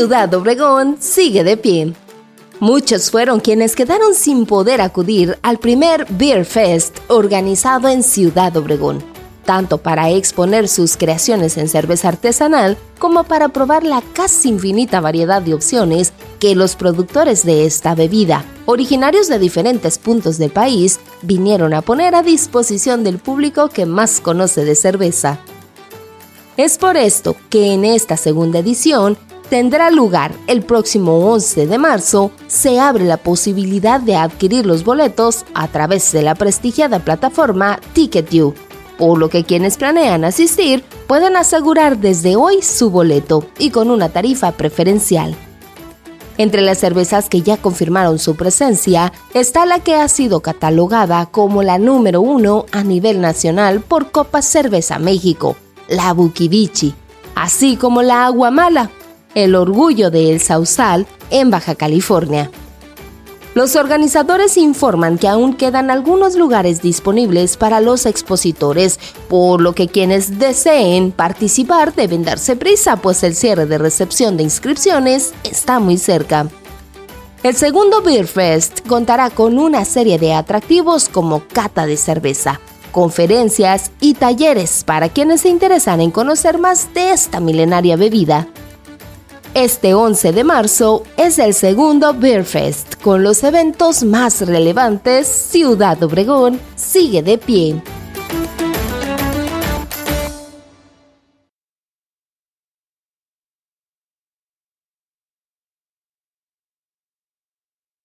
Ciudad Obregón sigue de pie. Muchos fueron quienes quedaron sin poder acudir al primer Beer Fest organizado en Ciudad Obregón, tanto para exponer sus creaciones en cerveza artesanal como para probar la casi infinita variedad de opciones que los productores de esta bebida, originarios de diferentes puntos del país, vinieron a poner a disposición del público que más conoce de cerveza. Es por esto que en esta segunda edición tendrá lugar el próximo 11 de marzo, se abre la posibilidad de adquirir los boletos a través de la prestigiada plataforma TicketU, por lo que quienes planean asistir pueden asegurar desde hoy su boleto y con una tarifa preferencial. Entre las cervezas que ya confirmaron su presencia está la que ha sido catalogada como la número uno a nivel nacional por Copa Cerveza México, la Bukibichi, así como la Aguamala, el orgullo de El Sausal en Baja California. Los organizadores informan que aún quedan algunos lugares disponibles para los expositores, por lo que quienes deseen participar deben darse prisa, pues el cierre de recepción de inscripciones está muy cerca. El segundo Beer Fest contará con una serie de atractivos como cata de cerveza, conferencias y talleres para quienes se interesan en conocer más de esta milenaria bebida. Este 11 de marzo es el segundo Beer Fest con los eventos más relevantes. Ciudad Obregón sigue de pie.